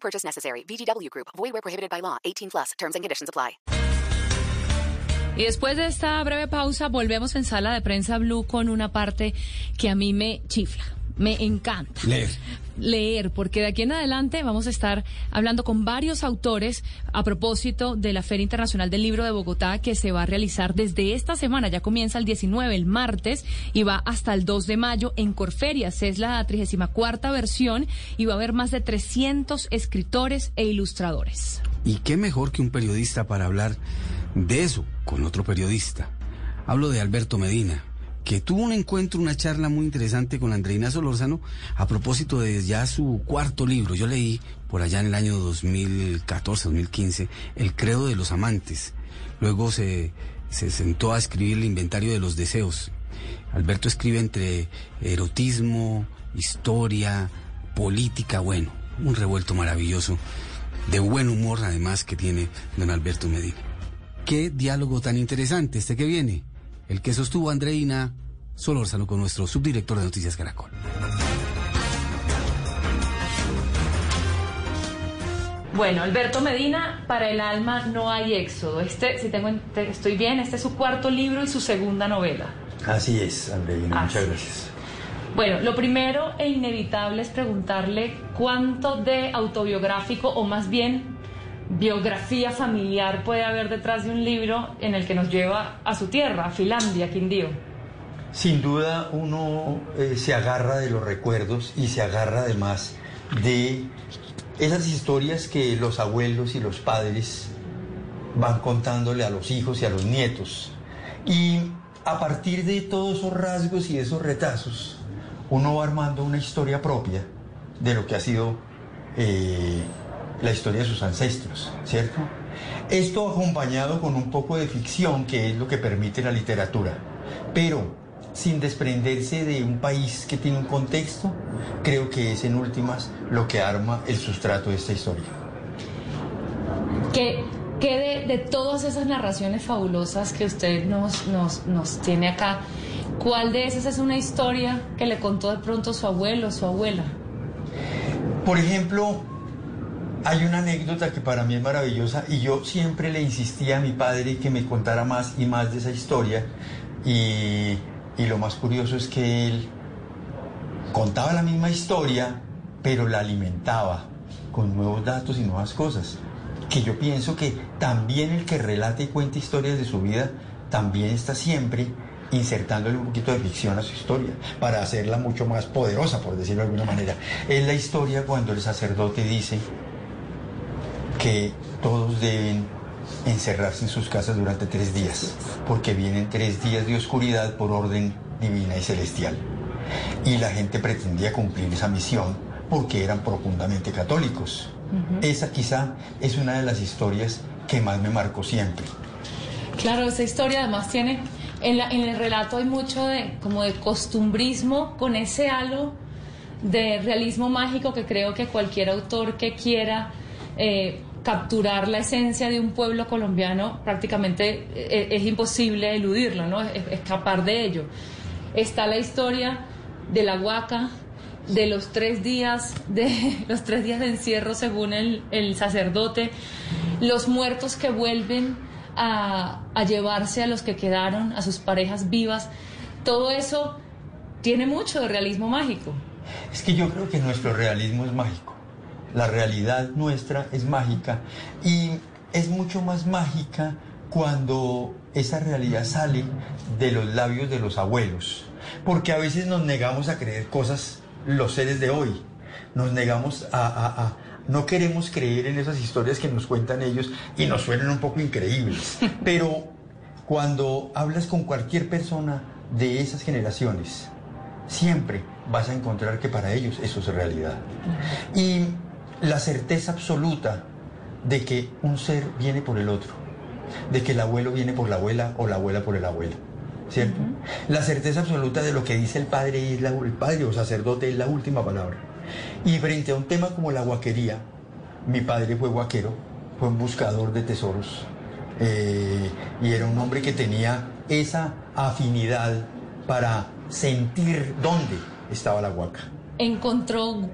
Purchase necessary. VGW Group. Prohibited by law. 18 plus. Terms and conditions apply. Y después de esta breve pausa, volvemos en sala de prensa Blue con una parte que a mí me chifla. Me encanta. Leer. Leer, porque de aquí en adelante vamos a estar hablando con varios autores a propósito de la Feria Internacional del Libro de Bogotá que se va a realizar desde esta semana. Ya comienza el 19, el martes, y va hasta el 2 de mayo en Corferias. Es la 34 versión y va a haber más de 300 escritores e ilustradores. ¿Y qué mejor que un periodista para hablar de eso con otro periodista? Hablo de Alberto Medina, que tuvo un encuentro, una charla muy interesante con Andreina Solórzano a propósito de ya su cuarto libro. Yo leí por allá en el año 2014, 2015, El Credo de los Amantes. Luego se, se sentó a escribir el inventario de los deseos. Alberto escribe entre erotismo, historia, política, bueno, un revuelto maravilloso, de buen humor además que tiene don Alberto Medina. Qué diálogo tan interesante este que viene el que sostuvo Andreina Solórzano con nuestro subdirector de Noticias Caracol. Bueno, Alberto Medina, para el alma no hay éxodo. Este, si tengo, estoy bien, este es su cuarto libro y su segunda novela. Así es, Andreina, Así muchas es. gracias. Bueno, lo primero e inevitable es preguntarle cuánto de autobiográfico o más bien biografía familiar puede haber detrás de un libro en el que nos lleva a su tierra, a Finlandia, Quindío. Sin duda uno eh, se agarra de los recuerdos y se agarra además de esas historias que los abuelos y los padres van contándole a los hijos y a los nietos. Y a partir de todos esos rasgos y esos retazos, uno va armando una historia propia de lo que ha sido eh, la historia de sus ancestros, ¿cierto? Esto acompañado con un poco de ficción, que es lo que permite la literatura, pero sin desprenderse de un país que tiene un contexto, creo que es en últimas lo que arma el sustrato de esta historia. ¿Qué, qué de, de todas esas narraciones fabulosas que usted nos, nos, nos tiene acá, cuál de esas es una historia que le contó de pronto su abuelo o su abuela? Por ejemplo, hay una anécdota que para mí es maravillosa y yo siempre le insistía a mi padre que me contara más y más de esa historia y, y lo más curioso es que él contaba la misma historia pero la alimentaba con nuevos datos y nuevas cosas. Que yo pienso que también el que relata y cuenta historias de su vida también está siempre insertándole un poquito de ficción a su historia para hacerla mucho más poderosa, por decirlo de alguna manera. Es la historia cuando el sacerdote dice que todos deben encerrarse en sus casas durante tres días, porque vienen tres días de oscuridad por orden divina y celestial. Y la gente pretendía cumplir esa misión porque eran profundamente católicos. Esa quizá es una de las historias que más me marcó siempre. Claro, esa historia además tiene, en, la- en el relato hay mucho de, como de costumbrismo con ese halo de realismo mágico que creo que cualquier autor que quiera eh, capturar la esencia de un pueblo colombiano prácticamente eh, es imposible eludirlo, ¿no? Es- escapar de ello. Está la historia de la huaca, de los tres días de los tres días de encierro según el, el sacerdote, los muertos que vuelven a, a llevarse a los que quedaron, a sus parejas vivas, todo eso tiene mucho de realismo mágico. Es que yo creo que nuestro realismo es mágico. La realidad nuestra es mágica y es mucho más mágica cuando esa realidad sale de los labios de los abuelos. Porque a veces nos negamos a creer cosas los seres de hoy. Nos negamos a, a- a- no queremos creer en esas historias que nos cuentan ellos y nos suenan un poco increíbles. Pero cuando hablas con cualquier persona de esas generaciones, siempre vas a encontrar que para ellos eso es realidad. Y la certeza absoluta de que un ser viene por el otro, de que el abuelo viene por la abuela o la abuela por el abuelo. ¿Cierto? La certeza absoluta de lo que dice el padre es la, el padre o sacerdote es la última palabra. Y frente a un tema como la guaquería, mi padre fue guaquero, fue un buscador de tesoros eh, y era un hombre que tenía esa afinidad para sentir dónde estaba la huaca. Encontró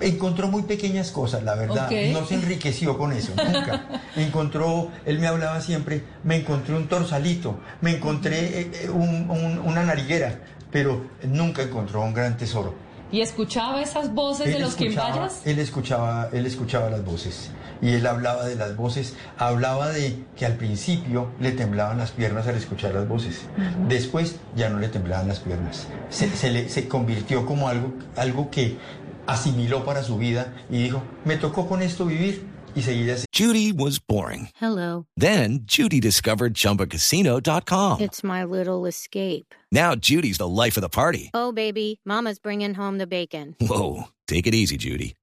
Encontró muy pequeñas cosas, la verdad. No se enriqueció con eso, nunca. Encontró, él me hablaba siempre, me encontré un torsalito, me encontré eh, eh, un- un- una nariguera, pero nunca encontró un gran tesoro. y escuchaba esas voces de los quimbayas. Él escuchaba, él escuchaba las voces y él hablaba de las voces, hablaba de que al principio le temblaban las piernas al escuchar las voces, después ya no le temblaban las piernas, se, se le, se convirtió como algo, algo que asimiló para su vida y dijo, me tocó con esto vivir y seguir así. Judy was boring. Hello. Then Judy discovered ChumbaCasino.com. It's my little escape. Now Judy's the life of the party. Oh, baby, Mama's bringing home the bacon. Whoa, take it easy, Judy.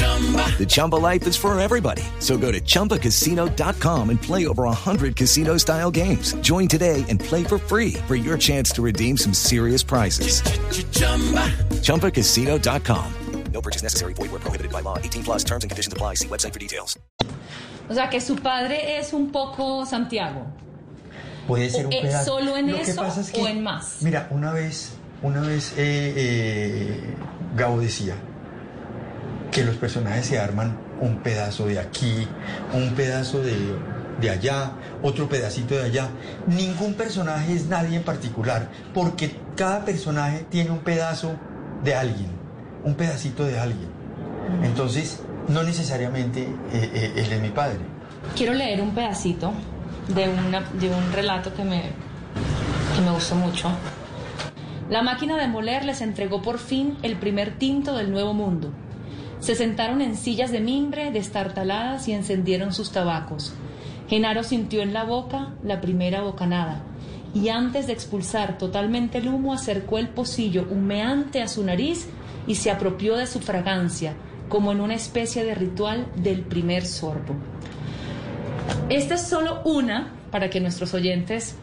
The Chumba life is for everybody. So go to ChumbaCasino.com and play over 100 casino style games. Join today and play for free for your chance to redeem some serious prizes. ChumbaCasino.com. No purchase necessary. Void where prohibited by law. 18 plus terms and conditions apply. See website for details. O sea, que su padre es un poco Santiago. Puede ser un Eh, pedazo. ¿solo en Lo que eso pasa es o en más? Mira, una vez, una vez eh, eh, Gabo decía que los personajes se arman un pedazo de aquí, un pedazo de, de allá, otro pedacito de allá. Ningún personaje es nadie en particular, porque cada personaje tiene un pedazo de alguien, un pedacito de alguien. Entonces, no necesariamente eh, eh, él es mi padre. Quiero leer un pedacito de, una, de un relato que me, que me gustó mucho. La máquina de moler les entregó por fin el primer tinto del nuevo mundo. Se sentaron en sillas de mimbre destartaladas y encendieron sus tabacos. Genaro sintió en la boca la primera bocanada y antes de expulsar totalmente el humo acercó el pocillo humeante a su nariz y se apropió de su fragancia como en una especie de ritual del primer sorbo. Esta es solo una para que nuestros oyentes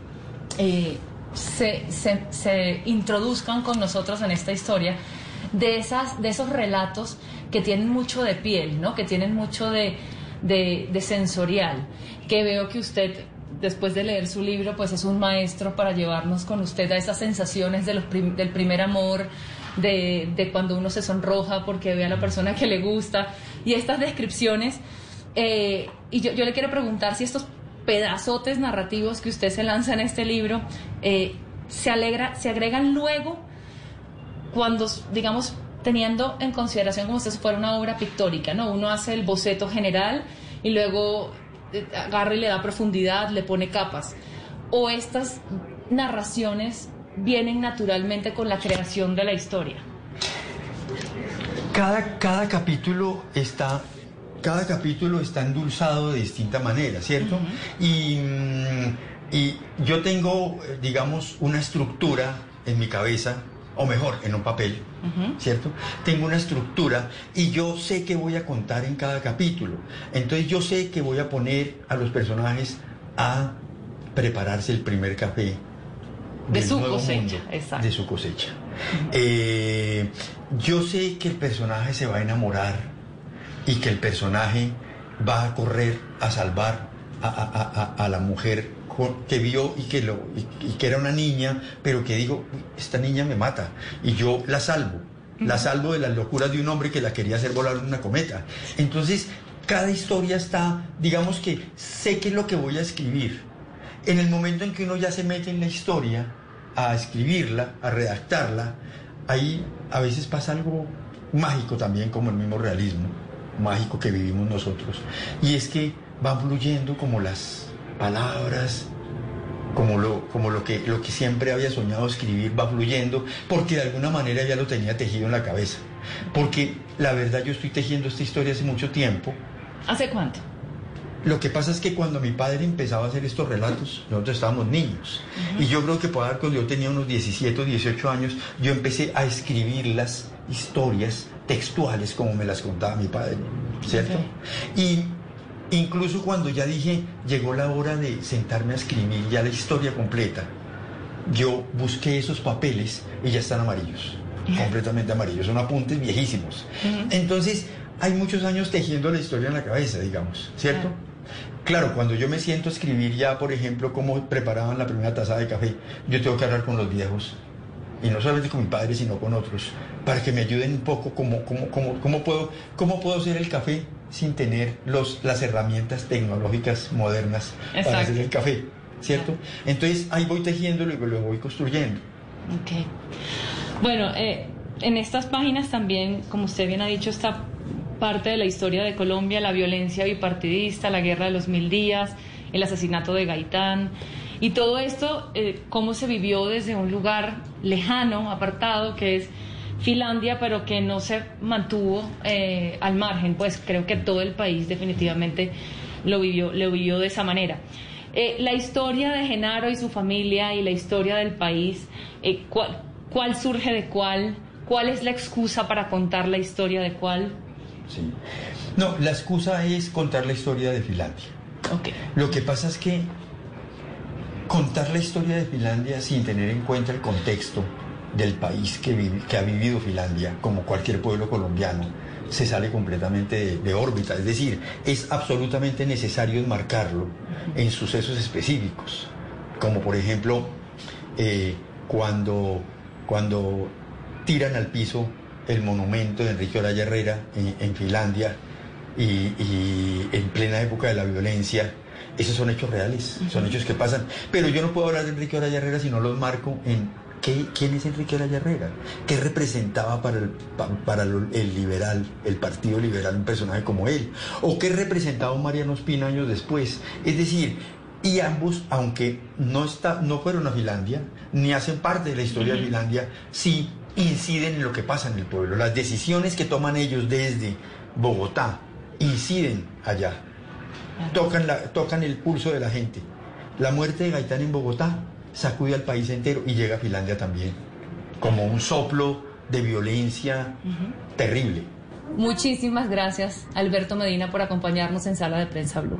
eh, se, se- se introduzcan con nosotros en esta historia de, esas, de esos relatos que tienen mucho de piel, ¿no? que tienen mucho de, de- sensorial, que veo que usted, después de leer su libro, pues es un maestro para llevarnos con usted a esas sensaciones del primer amor, de, de cuando uno se sonroja porque ve a la persona que le gusta, y estas descripciones. eh, y yo, yo le quiero preguntar si estos pedazotes narrativos que usted se lanza en este libro eh, se, alegra, se agregan luego cuando, digamos, teniendo en consideración como si eso fuera una obra pictórica, ¿no? Uno hace el boceto general y luego eh, agarra y le da profundidad, le pone capas. O estas narraciones vienen naturalmente con la creación de la historia. Cada, cada capítulo está cada capítulo está endulzado de distinta manera, ¿cierto? y, mm, y yo tengo, eh, digamos, una estructura en mi cabeza, o mejor, en un papel, ¿cierto? Tengo una estructura y yo sé que voy a contar en cada capítulo. Entonces yo sé que voy a poner a los personajes a prepararse el primer café De su cosecha, exacto. de su cosecha. Eh, yo sé que el personaje se va a enamorar y que el personaje va a correr a salvar a, a- a- a- a la mujer que vio y que, lo, y, y que era una niña, pero que dijo, "Uy, esta niña me mata y yo la salvo. La salvo de las locuras de un hombre que la quería hacer volar en una cometa. Entonces, cada historia está, digamos que sé qué es lo que voy a escribir. En el momento en que uno ya se mete en la historia, a escribirla, a redactarla, ahí a veces pasa algo mágico también, como el mismo realismo mágico que vivimos nosotros. Y es que van fluyendo como las palabras, como lo, como lo, que, lo que siempre había soñado escribir va fluyendo, porque de alguna manera ya lo tenía tejido en la cabeza. Porque la verdad yo estoy tejiendo esta historia hace mucho tiempo. ¿Hace cuánto? Lo que pasa es que cuando mi padre empezaba a hacer estos relatos, nosotros estábamos niños. Y yo creo que por cuando yo tenía unos 17 o 18 años, yo empecé a escribir las historias textuales como me las contaba mi padre, ¿cierto? Y incluso cuando ya dije, llegó la hora de sentarme a escribir ya la historia completa, yo busqué esos papeles y ya están amarillos, completamente amarillos, son apuntes viejísimos. Entonces, hay muchos años tejiendo la historia en la cabeza, digamos, ¿cierto? Claro, cuando yo me siento a escribir ya, por ejemplo, cómo preparaban la primera taza de café, yo tengo que hablar con los viejos, y no solamente con mi padre, sino con otros, para que me ayuden un poco cómo, cómo, cómo, cómo, puedo, cómo puedo hacer el café sin tener los, las herramientas tecnológicas modernas para hacer el café, ¿cierto? Entonces ahí voy tejiéndolo y lo voy construyendo. Ok. Bueno, eh, en estas páginas también, como usted bien ha dicho, está parte de la historia de Colombia, la violencia bipartidista, la guerra de los mil días, el asesinato de Gaitán. Y todo esto, eh, cómo se vivió desde un lugar lejano, apartado, que es Finlandia, pero que no se mantuvo eh, al margen. Pues creo que todo el país definitivamente lo vivió, lo vivió de esa manera. Eh, la historia de Genaro y su familia y la historia del país, eh, ¿cuál, ¿cuál surge de cuál? ¿Cuál es la excusa para contar la historia de cuál? Sí. No, la excusa es contar la historia de Finlandia. Ok. Lo que pasa es que contar la historia de Finlandia sin tener en cuenta el contexto del país que, vive- que ha vivido Finlandia, como cualquier pueblo colombiano, se sale completamente de, de órbita. Es decir, es absolutamente necesario enmarcarlo en sucesos específicos, como por ejemplo eh, cuando, cuando tiran al piso el monumento de Enrique Oraya Herrera en, en Finlandia y, y en plena época de la violencia. Esos son hechos reales, son hechos que pasan. Pero yo no puedo hablar de Enrique Oraya Herrera si no los marco en qué, quién es Enrique Herrera, qué representaba para, el, pa- para el liberal, el Partido Liberal, un personaje como él, o qué representaba Mariano Espina años después. Es decir, y ambos, aunque no, está, no fueron a Finlandia, ni hacen parte de la historia de Finlandia, sí inciden en lo que pasa en el pueblo. Las decisiones que toman ellos desde Bogotá inciden allá, tocan, la, tocan el pulso de la gente. La muerte de Gaitán en Bogotá sacude al país entero y llega a Finlandia también, como un soplo de violencia terrible. Muchísimas gracias, Alberto Medina, por acompañarnos en Sala de Prensa Blue.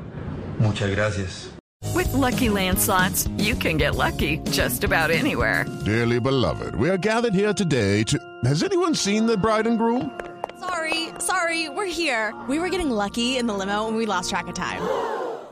Muchas gracias. With Lucky Land slots, you can get lucky just about anywhere. Dearly beloved, we are gathered here today to. Has anyone seen the bride and groom? Sorry, sorry, we're here. We were getting lucky in the limo and we lost track of time.